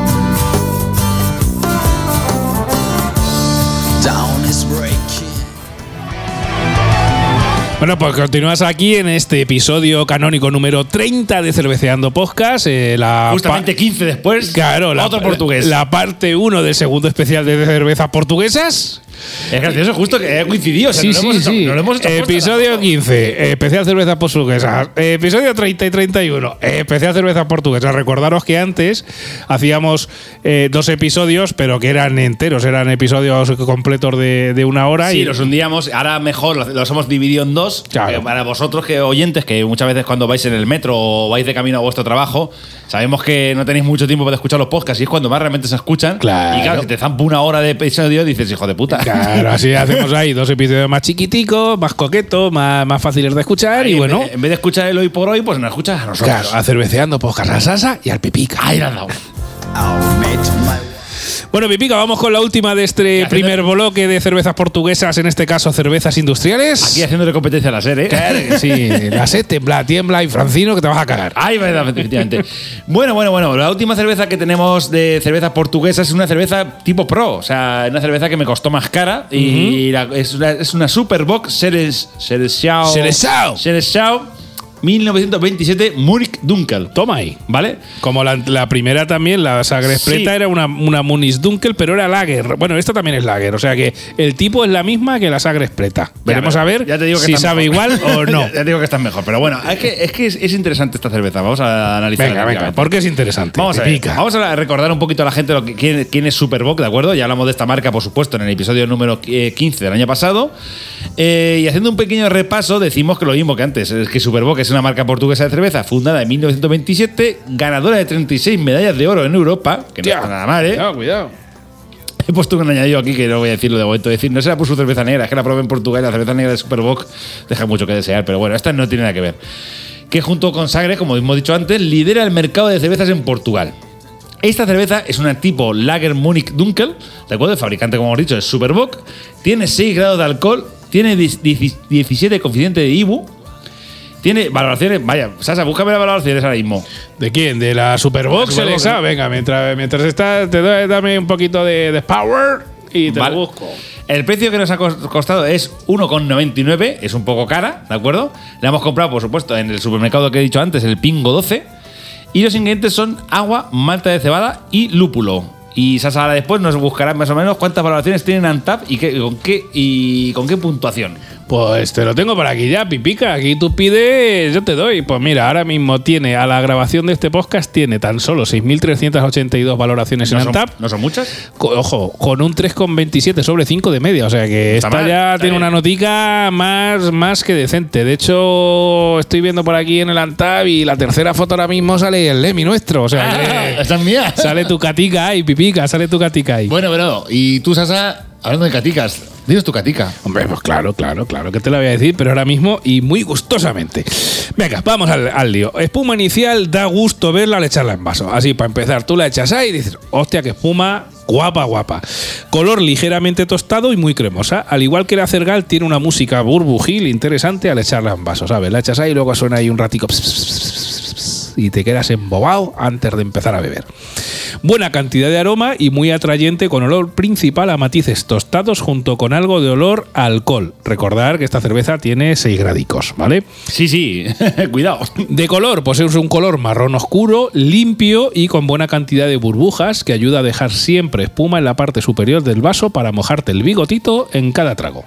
Bueno, pues continúas aquí en este episodio canónico número 30 de Cerveceando Podcast. eh, la Justamente 15 después, Claro, la, otro portugués. La parte 1 del segundo especial de cervezas portuguesas. Es gracioso, justo que he coincidido. O sea, Sí, sí, hemos hecho- sí. hemos Episodio tampoco. 15, eh, especial cervezas portuguesas. Eh, Episodio 30 y 31, eh, especial cervezas portuguesas. Recordaros que antes hacíamos eh, dos episodios, pero que eran enteros, eran episodios completos de, de una hora. Sí, y los hundíamos. Ahora mejor los, hemos dividido en dos. Claro. para vosotros, que oyentes, que muchas veces cuando vais en el metro o vais de camino a vuestro trabajo, sabemos que no tenéis mucho tiempo para escuchar los podcasts y es cuando más realmente se escuchan. Claro. Y claro, si te zampa una hora de episodio, dices, hijo de puta. Claro, así hacemos ahí dos episodios más chiquiticos, más coquetos, más, más fáciles de escuchar. Y y bueno, en vez de escuchar el hoy por hoy, pues nos escuchas a nosotros. claro, a cerveceando podcast a Sasa y al Pipica. Ahí la Bueno, Pipica, vamos con la última de este primer bloque de cervezas portuguesas, en este caso cervezas industriales. Aquí haciéndole competencia a la serie. Claro que sí, la sed tembla, tiembla y Francino que te vas a cagar. Ay, verdad, efectivamente. bueno, bueno, bueno. La última cerveza que tenemos de cervezas portuguesas es una cerveza tipo pro. O sea, una cerveza que me costó más cara. Y la- es, una, es una Superbox Seres, Seresiao. Seleção. Seresiao 1927 Munich Dunkel. Toma ahí. ¿Vale? Como la, la primera también, la Sagres Sí. Era una, una Muniz Dunkel, pero era Lager. Bueno, esta también es Lager, o sea que el tipo es la misma que la Sagres Preta. Veremos a ver ya te digo que si sabe mejor. igual o no. ya, te digo que está mejor. Pero bueno, es que es, que es, es interesante esta cerveza. Vamos a analizarla. Venga, venga, porque es interesante. Vamos a, ver, vamos a recordar un poquito a la gente lo que, quién, quién es Superboc, ¿de acuerdo? Ya hablamos de esta marca, por supuesto, en el episodio número eh, 15 del año pasado. Eh, y haciendo un pequeño repaso, decimos que lo mismo que antes, es que Superboc es una marca portuguesa de cerveza fundada en 1927, ganadora de 36 medallas de oro en Europa, que no está nada mal, ¿eh? Cuidado, cuidado. He puesto un añadido aquí que no voy a decirlo de momento. Decir, no será por su cerveza negra, es que la probé en Portugal y la cerveza negra de Superboc deja mucho que desear, pero bueno, esta no tiene nada que ver. Que junto con Sagre, como hemos dicho antes, lidera el mercado de cervezas en Portugal. Esta cerveza es una tipo Lager Munich Dunkel, ¿de acuerdo? El fabricante, como hemos dicho, es Superboc. Tiene 6 grados de alcohol, tiene 10 17 coeficiente de IBU, tiene valoraciones. Vaya, Sasa, búscame las valoraciones ahora mismo. ¿De quién? ¿De la Superbox? La. Venga, mientras, mientras está, te doy, dame un poquito de, de power y te Vale. lo busco. El precio que nos ha cos- costado es 1,99, es un poco cara, ¿de acuerdo? La hemos comprado, por supuesto, en el supermercado que he dicho antes, el Pingo 12. Y los ingredientes son agua, malta de cebada y lúpulo. Y Sasa ahora después nos buscará más o menos cuántas valoraciones tienen Antap y, qué, con, qué, y con qué puntuación. Pues te lo tengo por aquí ya, Pipica. Aquí tú pides, yo te doy. Pues mira, ahora mismo tiene, a la grabación de este podcast, tiene tan solo 6.382 valoraciones ¿No en son, Antap. ¿No son muchas? Co- Ojo, con un 3,27 sobre 5 de media. O sea que Está esta mal, ya tiene bien. una notica más, más que decente. De hecho, estoy viendo por aquí en el Antab y la tercera foto ahora mismo sale el Lemi nuestro. O sea que esa es mía. sale tu catica ahí, Pipica, sale tu catica ahí. Bueno, bueno, y tú, Sasa, hablando de caticas, dinos tu catica. Hombre, pues claro, claro, claro que te la voy a decir, pero ahora mismo y muy gustosamente. Venga, vamos al, al lío. Espuma inicial, da gusto verla al echarla en vaso. Así, para empezar, tú la echas ahí y dices, hostia, que espuma guapa, guapa. Color ligeramente tostado y muy cremosa. Al igual que la Cergal, tiene una música burbujil interesante al echarla en vaso, ¿sabes? La echas ahí y luego suena ahí un ratico ps, ps, ps, ps, ps, y te quedas embobado antes de empezar a beber. Buena cantidad de aroma y muy atrayente con olor principal a matices tostados junto con algo de olor a alcohol. Recordar que esta cerveza tiene 6 gradicos, ¿vale? Sí, sí, cuidado. De color, pues es un color marrón oscuro, limpio y con buena cantidad de burbujas que ayuda a dejar siempre espuma en la parte superior del vaso para mojarte el bigotito en cada trago.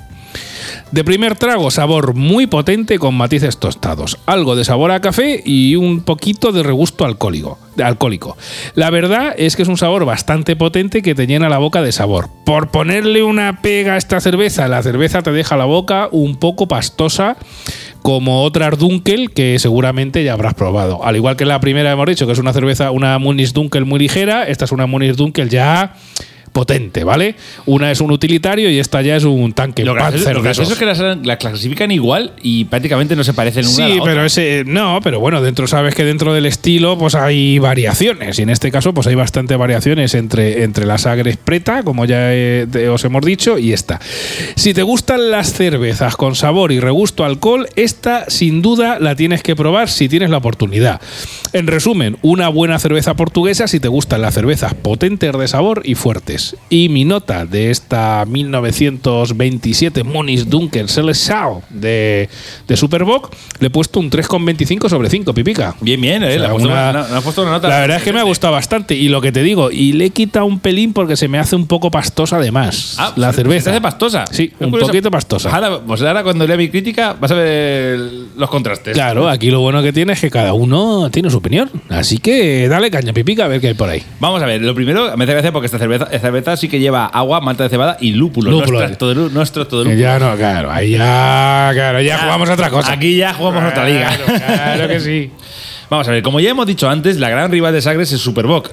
De primer trago, sabor muy potente con matices tostados, algo de sabor a café y un poquito de regusto alcohólico. alcohólico. La verdad es que es un sabor bastante potente que te llena la boca de sabor. Por ponerle una pega a esta cerveza, la cerveza te deja la boca un poco pastosa como otras Dunkel que seguramente ya habrás probado. Al igual que la primera hemos dicho que es una cerveza, una Munis Dunkel muy ligera, esta es una Munis Dunkel ya potente, ¿vale? Una es un utilitario y esta ya es un tanque Lo gracioso, lo gracioso es que las, las clasifican igual y prácticamente no se parecen una a Sí, la otra. pero ese no, pero bueno, dentro sabes que dentro del estilo pues hay variaciones y en este caso pues hay bastante variaciones entre entre la Sagres Preta, como ya eh, te- os hemos dicho, y esta. Si te gustan las cervezas con sabor y regusto a alcohol, esta sin duda la tienes que probar si tienes la oportunidad. En resumen, una buena cerveza portuguesa si te gustan las cervezas potentes de sabor y fuertes. Y mi nota de esta 1927 Monis Dunkel Seleção de, de le he puesto un 3,25 sobre 5, pipica. Bien, bien, eh, O sea, le has puesto una- una, le has puesto una nota. La verdad es que me ha gustado bastante y lo que te digo, y le he quitado un pelín porque se me hace un poco pastosa además. Ah, la cerveza. Se hace pastosa. Sí, Es un curioso. poquito pastosa. Ahora, pues ahora cuando lea mi crítica vas a ver los contrastes. Claro, aquí lo bueno que tiene es que cada uno tiene su opinión. Así que dale caña, pipica, a ver qué hay por ahí. Vamos a ver, lo primero, me hace gracia porque esta cerveza, esta cerveza sí que lleva agua, malta de cebada y lúpulo. Lúpulo. No de, de Que lúpulo. ya no, claro, ahí ya, claro, ya, jugamos a otra cosa. Aquí ya jugamos otra liga. Claro, claro que sí. Vamos a ver, como ya hemos dicho antes, la gran rival de Sagres es Superboc.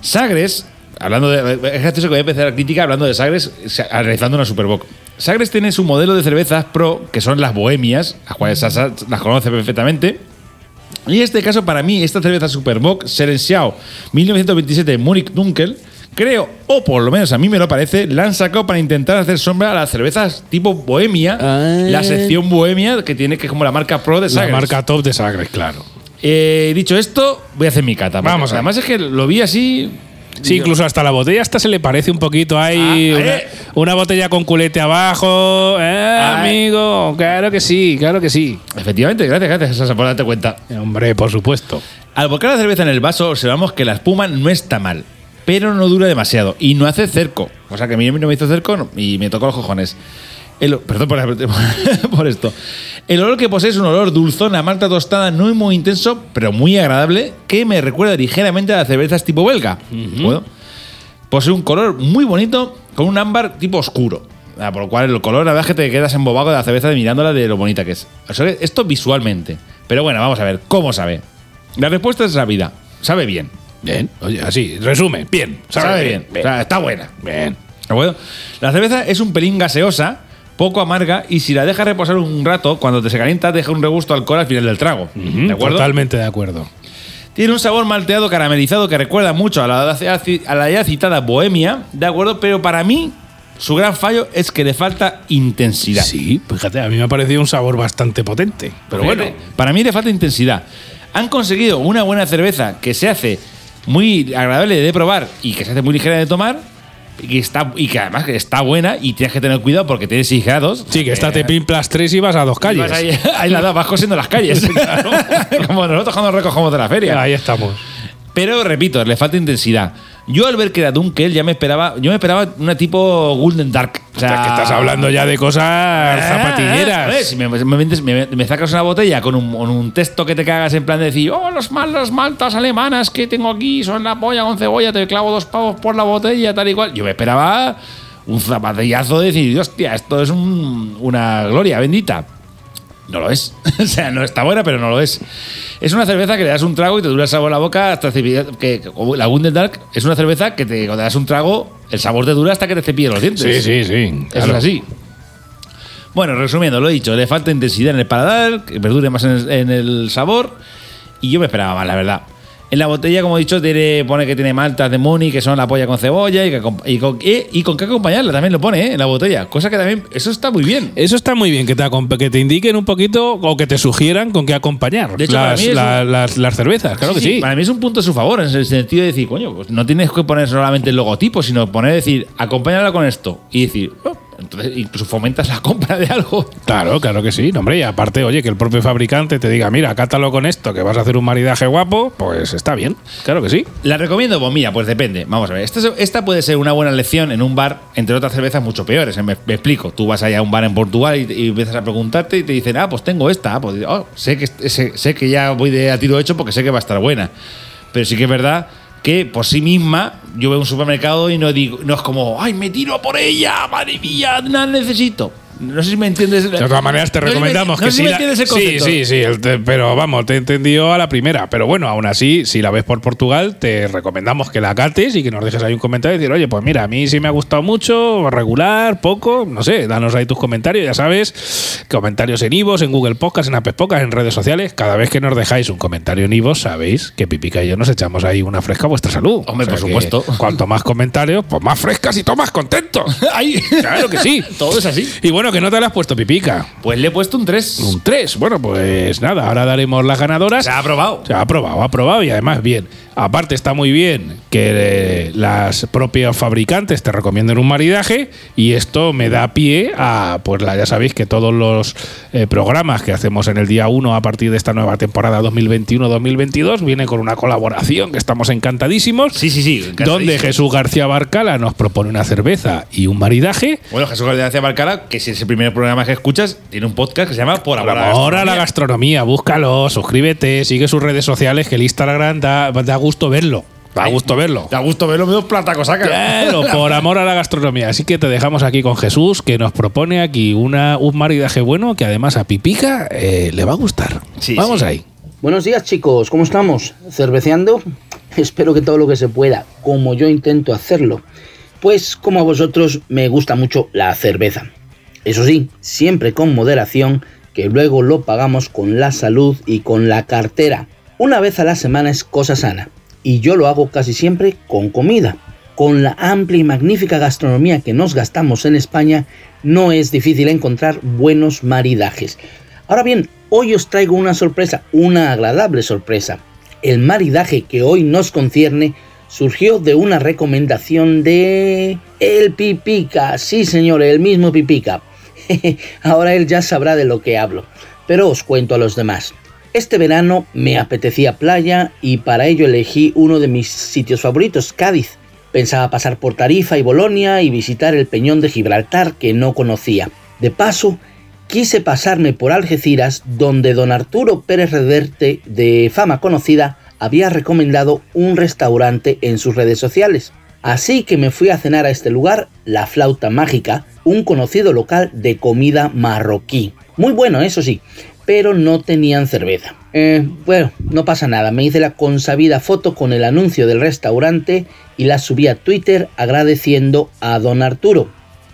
Sagres, hablando de. Es gracioso que voy a empezar la crítica hablando de Sagres, sa- analizando una Superboc. Sagres tiene su modelo de cervezas pro, que son las bohemias, las cuales Sasa las conoce perfectamente. Y en este caso, para mí, esta cerveza Superboc Serenciao 1927 Munich Dunkel, creo, o por lo menos a mí me lo parece, la han sacado para intentar hacer sombra a las cervezas tipo bohemia, Ah. la sección bohemia que tiene que es como la marca pro de La Sagres. marca top de Sagres, claro. Eh, dicho esto, voy a hacer mi cata. Vamos. Además es que lo vi así. Sí, incluso hasta la botella hasta se le parece un poquito ahí. Ah, una, eh. una botella con culete abajo. Eh, Ah, amigo. Claro que sí, claro que sí. Efectivamente, gracias, gracias, Sasa, por darte cuenta. Eh, Hombre, por supuesto. Al volcar la cerveza en el vaso, observamos que la espuma no está mal, pero no dura demasiado y no hace cerco. O sea que a mí no me hizo cerco y me tocó los cojones. El- perdón por, por esto. El olor que posee es un olor dulzón a malta tostada, no muy intenso, pero muy agradable, que me recuerda ligeramente a las cervezas tipo belga. Bueno, posee un color muy bonito con un ámbar tipo oscuro. Ah, Por lo cual el color, la verdad es que te quedas embobado de la cerveza de mirándola de lo bonita que es. O sea, esto visualmente. Pero bueno, vamos a ver, ¿cómo sabe? La respuesta es rápida. Sabe bien. Bien. Oye, así, resumen. Bien. Sabe, bien. O sea, está buena. Bien. ¿De acuerdo? La cerveza es un pelín gaseosa, poco amarga, y si la dejas reposar un rato, cuando te se calienta, deja un regusto alcohol al final del trago. ¿De acuerdo? Totalmente de acuerdo. Tiene un sabor malteado caramelizado que recuerda mucho a la, a la ya citada bohemia, ¿de acuerdo? Pero para mí, su gran fallo es que le falta intensidad. Sí, fíjate, a mí me ha parecido un sabor bastante potente. Pero Fíjate, bueno, para mí le falta intensidad. Han conseguido una buena cerveza que se hace muy agradable de probar y que se hace muy ligera de tomar, y que, está, y que además que está buena y tienes que tener cuidado porque tiene 6 grados. Sí, que esta te Eh, pimplas tres y vas a dos calles. vas ahí, ahí nada, vas cosiendo las calles. Como nosotros cuando recogemos de la feria. Ahí estamos. Pero repito, le falta intensidad. Yo al ver que era Dunkel ya me esperaba, yo me esperaba una tipo Golden Dark. O O sea, que estás hablando ya de cosas Ah, zapatilleras. Si me, me- me sacas una botella con un, con un texto que te cagas en plan de decir, oh, los mal, las maltas alemanas que tengo aquí son la polla con cebolla, te clavo dos pavos por la botella, tal y cual. Yo me esperaba un zapatillazo de decir, hostia, esto es un- una gloria bendita. No lo es. o sea, no está buena, pero no lo es. Es una cerveza que le das un trago y te dura el sabor en la boca hasta que, que como la Gundel Dark es una cerveza que te, cuando le das un trago, el sabor te dura hasta que te cepilles los dientes. Sí, sí, sí. Eso es así. Bueno, resumiendo, lo he dicho, le falta intensidad en el paladar, que perdure más en el, en el sabor. Y yo me esperaba más, la verdad. En la botella, como he dicho, tiene, pone que tiene maltas de Muni, que son la polla con cebolla y, que y con, y, y con qué acompañarla, también lo pone ¿eh? en la botella. Cosa que también, eso está muy bien. Eso está muy bien, que te, que te indiquen un poquito o que te sugieran con qué acompañar De hecho, para las, mí la- un- las, las cervezas. Claro que sí. Para mí es un punto a su favor, en el sentido de decir, coño, pues no tienes que poner solamente el logotipo, sino poner, decir, acompáñala con esto. Y decir, oh, entonces incluso fomentas la compra de algo. Claro, claro que sí. No, hombre, y aparte, oye, que el propio fabricante te diga, mira, cátalo con esto, que vas a hacer un maridaje guapo, pues está bien. Claro que sí. ¿La recomiendo? Pues mira, pues depende. Vamos a ver. Esta, es- esta puede ser una buena lección en un bar, entre otras cervezas mucho peores. Me, me explico. Tú vas allá a un bar en Portugal y, y empiezas a preguntarte y te dicen, ah, pues tengo esta. Ah, pues, oh, sé, que, sé, sé que ya voy de a tiro hecho porque sé que va a estar buena. Pero sí que es verdad que por sí misma yo veo un supermercado y no digo no es como ay me tiro por ella madre mía la necesito no sé si me entiendes De todas maneras, te No sé si me- recomendamos no que sé si sí. me entiendes el sí, concepto. sí, sí, el te- pero vamos, te he entendido a la primera. Pero bueno, aún así, si la ves por Portugal, te recomendamos que la cates y que nos dejes ahí un comentario y decir, oye, pues mira, a mí sí me ha gustado mucho, regular, poco, no sé, danos ahí tus comentarios, ya sabes, comentarios en Ivos, en Google Podcast, en Apple Podcast, en redes sociales. Cada vez que nos dejáis un comentario en Ivos, sabéis que Pipica y yo nos echamos ahí una fresca a vuestra salud. Hombre, por supuesto. Cuanto más comentarios, pues más frescas y tomas contentos. Ay, Claro que sí. todo es así Y bueno, que no te la has puesto Pipica. pues le he puesto un 3 Un 3. Bueno, pues nada, ahora daremos las ganadoras. se ha aprobado Se ha aprobado, ha aprobado y además bien. Aparte está muy bien que las propias fabricantes te recomienden un maridaje y esto me da pie a, pues la, ya sabéis que todos los eh, programas que hacemos en el día 1 a partir de esta nueva temporada 2021-2022 vienen con una colaboración que estamos encantadísimos. Sí, sí, sí. encantadísimo. Donde Jesús García Barcala nos propone una cerveza y un maridaje. Bueno, Jesús García Barcala, que si es el primer programa que escuchas, tiene un podcast que se llama Por Por Amor a la amor a la Gastronomía. gastronomía, búscalo, suscríbete, sigue sus redes sociales, que el Instagram da, da gusto verlo. Da gusto verlo. Da gusto verlo, menos plata cosaca. Claro, por amor a la gastronomía. Así que te dejamos aquí con Jesús, que nos propone aquí una, un maridaje bueno que además a Pipica eh, le va a gustar. Sí, Vamos sí. ahí. Buenos días chicos, ¿cómo estamos? ¿Cerveceando? Espero que todo lo que se pueda, como yo intento hacerlo. Pues como a vosotros me gusta mucho la cerveza. Eso sí, siempre con moderación, que luego lo pagamos con la salud y con la cartera. Una vez a la semana es cosa sana, y yo lo hago casi siempre con comida. Con la amplia y magnífica gastronomía que nos gastamos en España, no es difícil encontrar buenos maridajes. Ahora bien, hoy os traigo una sorpresa, una agradable sorpresa. El maridaje que hoy nos concierne surgió de una recomendación de... El Pipica, sí señor, el mismo Pipica. Ahora él ya sabrá de lo que hablo, pero os cuento a los demás. Este verano me apetecía playa y para ello elegí uno de mis sitios favoritos, Cádiz. Pensaba pasar por Tarifa y Bolonia y visitar el Peñón de Gibraltar que no conocía. De paso, quise pasarme por Algeciras, donde don Arturo Pérez Reverte, de fama conocida, había recomendado un restaurante en sus redes sociales. Así que me fui a cenar a este lugar, La Flauta Mágica, un conocido local de comida marroquí. Muy bueno, eso sí, pero no tenían cerveza. Eh, bueno, no pasa nada, me hice la consabida foto con el anuncio del restaurante y la subí a Twitter agradeciendo a don Arturo.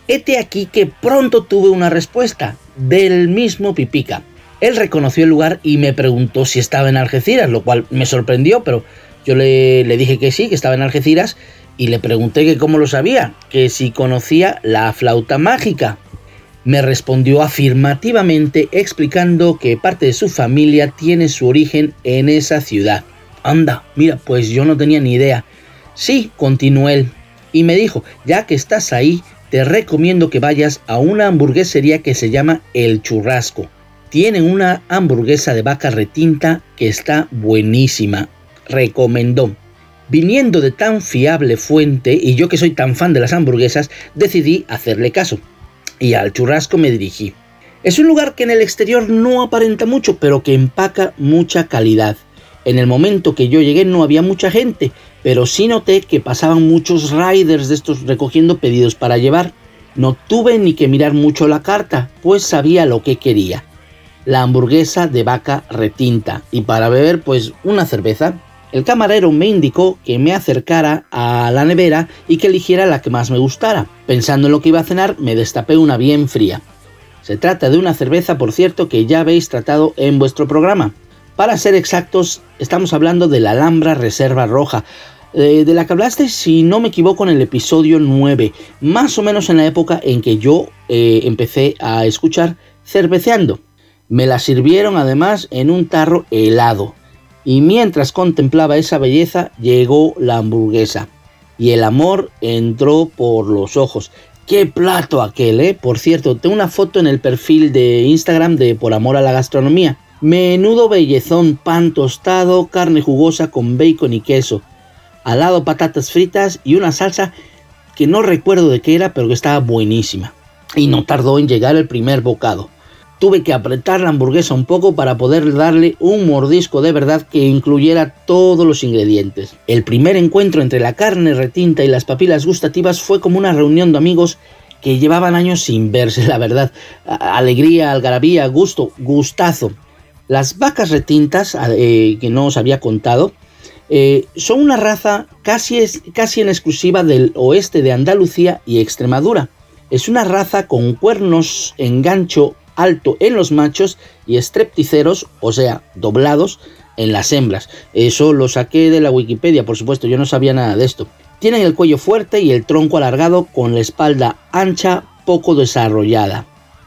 Hete aquí que pronto tuve una respuesta del mismo Pipica. Él reconoció el lugar y me preguntó si estaba en Algeciras, lo cual me sorprendió, pero yo le, le dije que sí, que estaba en Algeciras y le pregunté que cómo lo sabía, que si conocía la flauta mágica. Me respondió afirmativamente explicando que parte de su familia tiene su origen en esa ciudad. Anda, mira, pues yo no tenía ni idea. Sí, continuó él, y me dijo, ya que estás ahí, te recomiendo que vayas a una hamburguesería que se llama El Churrasco. Tienen una hamburguesa de vaca retinta que está buenísima. Recomendó. Viniendo de tan fiable fuente y yo que soy tan fan de las hamburguesas, decidí hacerle caso. Y al churrasco me dirigí. Es un lugar que en el exterior no aparenta mucho, pero que empaca mucha calidad. En el momento que yo llegué no había mucha gente, pero sí noté que pasaban muchos riders de estos recogiendo pedidos para llevar. No tuve ni que mirar mucho la carta, pues sabía lo que quería. La hamburguesa de vaca retinta y para beber pues una cerveza. El camarero me indicó que me acercara a la nevera y que eligiera la que más me gustara. Pensando en lo que iba a cenar, me destapé una bien fría. Se trata de una cerveza, por cierto, que ya habéis tratado en vuestro programa. Para ser exactos, estamos hablando de la Alhambra Reserva Roja, eh, de la que hablaste, si no me equivoco, en el episodio 9, más o menos en la época en que yo eh, empecé a escuchar cerveceando. Me la sirvieron además en un tarro helado. Y mientras contemplaba esa belleza, llegó la hamburguesa. Y el amor entró por los ojos. ¡Qué plato aquel, eh! Por cierto, tengo una foto en el perfil de Instagram de Por Amor a la Gastronomía. Menudo bellezón, pan tostado, carne jugosa con bacon y queso. Al lado patatas fritas y una salsa que no recuerdo de qué era, pero que estaba buenísima. Y no tardó en llegar el primer bocado. Tuve que apretar la hamburguesa un poco para poder darle un mordisco de verdad que incluyera todos los ingredientes. El primer encuentro entre la carne retinta y las papilas gustativas fue como una reunión de amigos que llevaban años sin verse, la verdad. Alegría, algarabía, gusto, gustazo. Las vacas retintas, eh, que no os había contado, eh, son una raza casi, casi en exclusiva del oeste de Andalucía y Extremadura. Es una raza con cuernos en gancho alto en los machos y estrepticeros, o sea, doblados, en las hembras. Eso lo saqué de la Wikipedia, por supuesto, yo no sabía nada de esto. Tienen el cuello fuerte y el tronco alargado con la espalda ancha, poco desarrollada.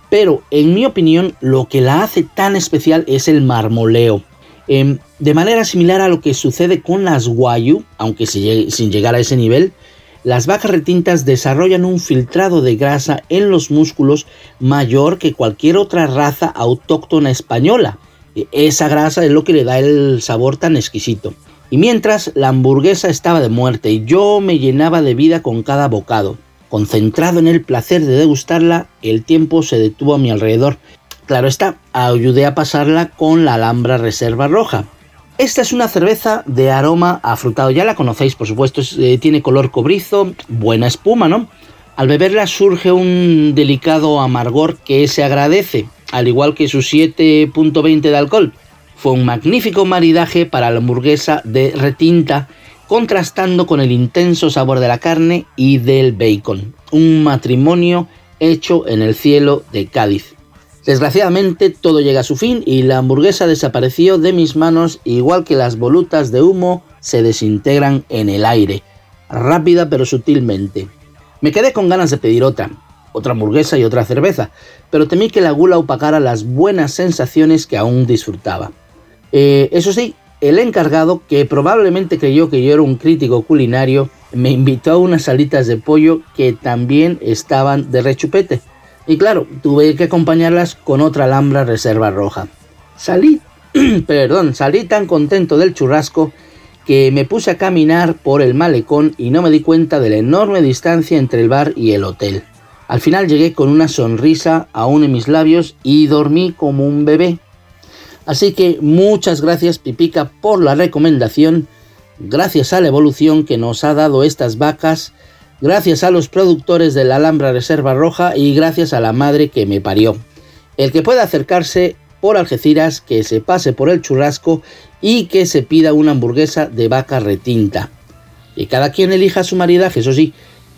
Pero, en mi opinión, lo que la hace tan especial es el marmoleo. Em, de manera similar a lo que sucede con las Wayu, aunque sin llegar a ese nivel, las vacas retintas desarrollan un filtrado de grasa en los músculos mayor que cualquier otra raza autóctona española. E, esa grasa es lo que le da el sabor tan exquisito. Y mientras la hamburguesa estaba de muerte y yo me llenaba de vida con cada bocado. Concentrado en el placer de degustarla, el tiempo se detuvo a mi alrededor. Claro está, ayudé a pasarla con la Alhambra Reserva Roja, esta es una cerveza de aroma afrutado, ya la conocéis por supuesto, eh, tiene color cobrizo, buena espuma, ¿no? Al beberla surge un delicado amargor que se agradece, al igual que su 7.20 de alcohol. Fue un magnífico maridaje para la hamburguesa de retinta, contrastando con el intenso sabor de la carne y del bacon. Un matrimonio hecho en el cielo de Cádiz. Desgraciadamente todo llega a su fin y la hamburguesa desapareció de mis manos igual que las volutas de humo se desintegran en el aire, rápida pero sutilmente. Me quedé con ganas de pedir otra, otra hamburguesa y otra cerveza, pero temí que la gula opacara las buenas sensaciones que aún disfrutaba. Eh, eso sí, el encargado, que probablemente creyó que yo era un crítico culinario, me invitó a unas salitas de pollo que también estaban de rechupete. Y claro, tuve que acompañarlas con otra alhambra reserva roja. Salí, perdón, salí tan contento del churrasco que me puse a caminar por el malecón y no me di cuenta de la enorme distancia entre el bar y el hotel. Al final llegué con una sonrisa aún en mis labios y dormí como un bebé. Así que muchas gracias Pipica por la recomendación, gracias a la evolución que nos ha dado estas vacas gracias a los productores de la Alhambra Reserva Roja y gracias a la madre que me parió. El que pueda acercarse por Algeciras, que se pase por el churrasco y que se pida una hamburguesa de vaca retinta. Y cada quien elija su maridaje, eso sí,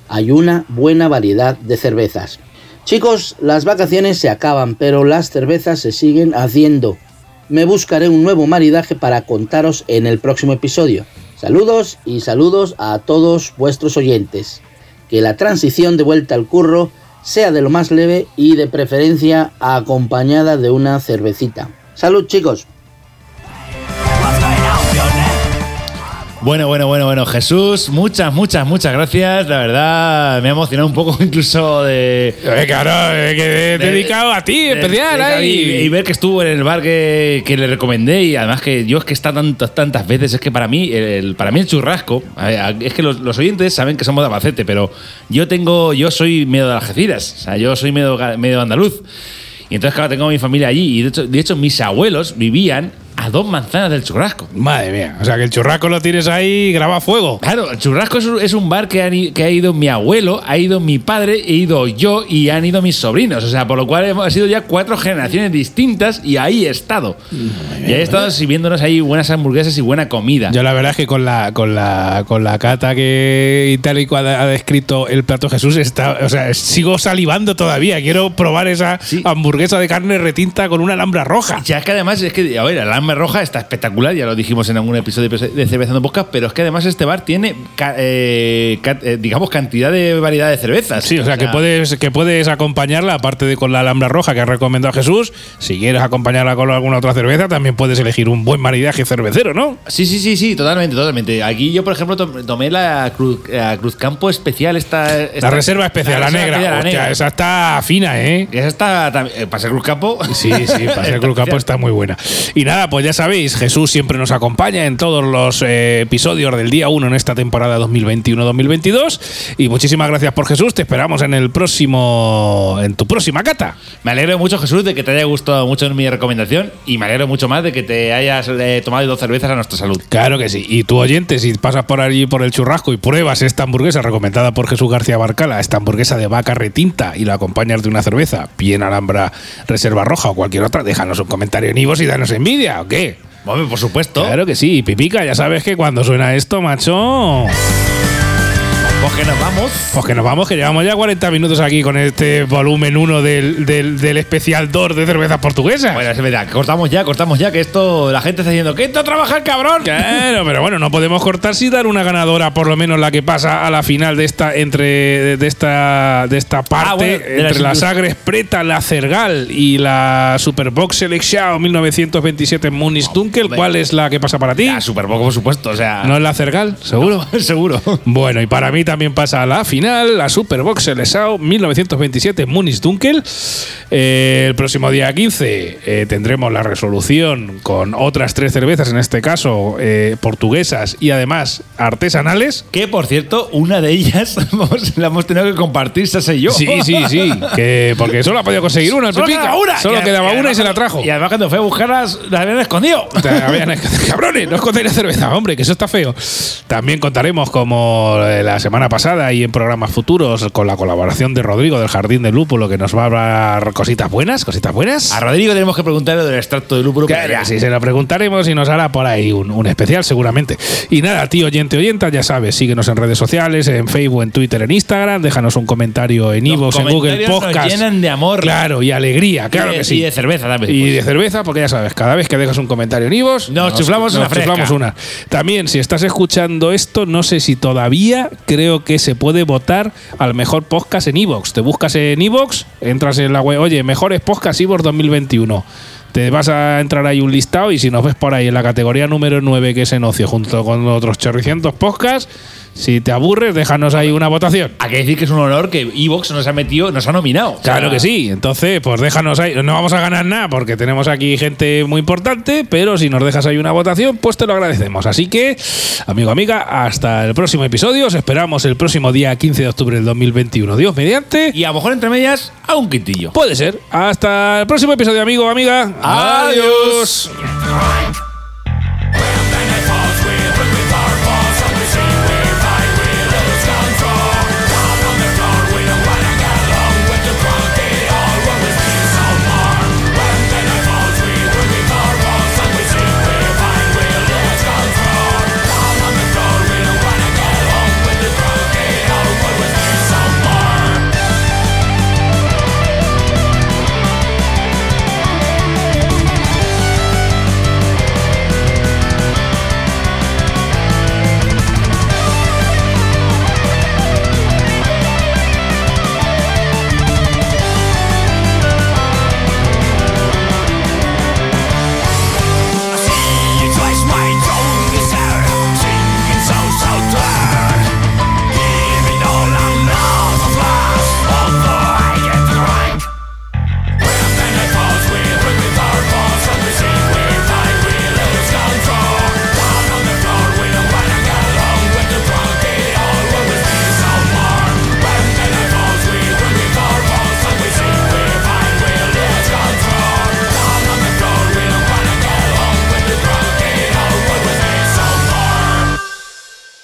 hay una buena variedad de cervezas. Chicos, las vacaciones se acaban, pero las cervezas se siguen haciendo. Me buscaré un nuevo maridaje para contaros en el próximo episodio. Saludos y saludos a todos vuestros oyentes que la transición de vuelta al curro sea de lo más leve y de preferencia acompañada de una cervecita. Salud chicos. Bueno, bueno, bueno, bueno. Jesús, muchas, muchas, muchas gracias. La verdad, me ha emocionado un poco incluso de. Eh, claro, eh, que he de- dedicado a ti, de- especial. de- ahí. y, y ver que estuvo en el bar que, que le recomendé y además que yo es que está tantas tantas veces es que para mí el, para mí el churrasco a es que los, los oyentes saben que somos de Albacete pero yo tengo yo soy medio de Algeciras o sea yo soy medio medio andaluz y entonces claro tengo mi familia allí y de hecho, de hecho mis abuelos vivían a dos manzanas del churrasco Madre mía. O sea, que el churrasco lo tienes ahí graba a fuego. Claro, el Churrasco es un, bar que, han que ha ido mi abuelo, ha ido mi padre, he ido yo y han ido mis sobrinos. O sea, por lo cual hemos ha sido ya cuatro generaciones distintas y ahí he estado. Y ahí he estado sirviéndonos ahí buenas hamburguesas y buena comida. Yo la verdad es que con la, con la, con la cata que y y cual ha descrito el plato Jesús, está, o sea, sigo salivando todavía. Quiero probar esa Sí. hamburguesa de carne retinta con una alhambra roja. Ya es que además es que, a ver, el roja está espectacular, ya lo dijimos en algún episodio de Cervezando Podcast, pero es que además este bar tiene, eh, eh, digamos, cantidad de variedad de cervezas. Sí, o sea, que puedes, que puedes acompañarla, aparte de con la alhambra roja que ha recomendado Jesús, si quieres acompañarla con alguna otra cerveza, también puedes elegir un buen maridaje cervecero, ¿no? Sí, sí, sí, sí, totalmente, totalmente. Aquí yo, por ejemplo, tom- tomé la Cruz, la Cruz Campo especial, esta, La reserva especial, la, reserva negra. especial, Hostia, negra. esa está fina, ¿eh? Esa está también- eh, para ser Cruz Campo. Sí, sí, para ser Cruz Campo está muy buena. Y nada, pues ya sabéis, Jesús siempre nos acompaña en todos los eh, episodios del día 1 en esta temporada 2021-2022. Y muchísimas gracias por Jesús, te esperamos en el próximo, en tu próxima cata. Me alegro mucho, Jesús, de que te haya gustado mucho mi recomendación y me alegro mucho más de que te hayas eh, tomado dos cervezas a nuestra salud. Claro que sí. Y tú oyente, si pasas por allí por el churrasco y pruebas esta hamburguesa recomendada por Jesús García Barcala, esta hamburguesa de vaca retinta y la acompañas de una cerveza, bien alhambra, reserva roja o cualquier otra, déjanos un comentario en Ivos y danos envidia, ¿o qué? Hombre, por supuesto. Claro que sí, Pipica, ya sabes que cuando suena esto, macho. Pues que nos vamos. Pues que nos vamos, que llevamos ya 40 minutos aquí con este volumen 1 del, del, del especial 2 de cervezas portuguesas. Bueno, es verdad, cortamos ya, cortamos ya, que esto, la gente está diciendo, ¿qué entra a trabajar, cabrón? Claro, pero bueno, no podemos cortar sin dar una ganadora, por lo menos la que pasa a la final de esta entre de esta de esta parte Ah, bueno, de entre la Sagres Preta, la Cergal y la Superbox Selection 1927 Munis Dunkel. hombre. ¿Cuál es la que pasa para ti? Ya, súper poco, por supuesto, o sea. ¿No es la Cergal? ¿Seguro? seguro. Bueno, y para mí también pasa a la final, la Superbox Seleção 1927 Munis Dunkel. Eh, el próximo día 15 eh, tendremos la resolución con otras tres cervezas, en este caso eh, portuguesas y además artesanales. Que por cierto, una de ellas la hemos tenido que compartir, y yo. Sí, sí, sí. Que, porque solo ha podido conseguir una, el Solo quedaba una. Solo Y- quedaba y una y se la trajo. Y además, cuando fue a buscarlas, las habían escondido. Sea, habían- Cabrones, no escondéis la cerveza, hombre, que eso está feo. También contaremos, como la semana pasada y en programas futuros, con la colaboración de Rodrigo del Jardín del Lúpulo, que nos va a hablar cositas buenas, cositas buenas. A Rodrigo tenemos que preguntarle del extracto de lúpulo. Claro, sí, se lo preguntaremos y nos hará por ahí un, un especial seguramente. Y nada, tío oyente oyenta, ya sabes, síguenos en redes sociales, en Facebook, en Twitter, en Instagram, déjanos un comentario en iVoox, en Google comentarios nos Podcast. llenan de amor. Claro, y alegría, claro de, que sí. Y de cerveza también. Y pues. de cerveza, porque ya sabes, cada vez que dejas un comentario en Ivos, Nos chuflamos una fresca. chuflamos una. También, si estás escuchando esto, no sé si todavía creo que se puede votar al mejor podcast en Evox. Te buscas en Evox, entras en la web, oye, mejores podcast Evox 2021. Te vas a entrar ahí un listado y si nos ves por ahí en la categoría número 9, que es en ocio, junto con otros chorricientos podcasts, si te aburres, déjanos ahí una votación. Hay que decir que es un honor que Evox nos ha metido, nos ha nominado. Claro que sí. Entonces, pues déjanos ahí. No vamos a ganar nada porque tenemos aquí gente muy importante, pero si nos dejas ahí una votación, pues te lo agradecemos. Así que, amigo, amiga, hasta el próximo episodio. Os esperamos el próximo día 15 de octubre del 2021. Dios mediante. Y a lo mejor entre medias, a un quintillo. Puede ser. Hasta el próximo episodio, amigo, amiga. Adiós.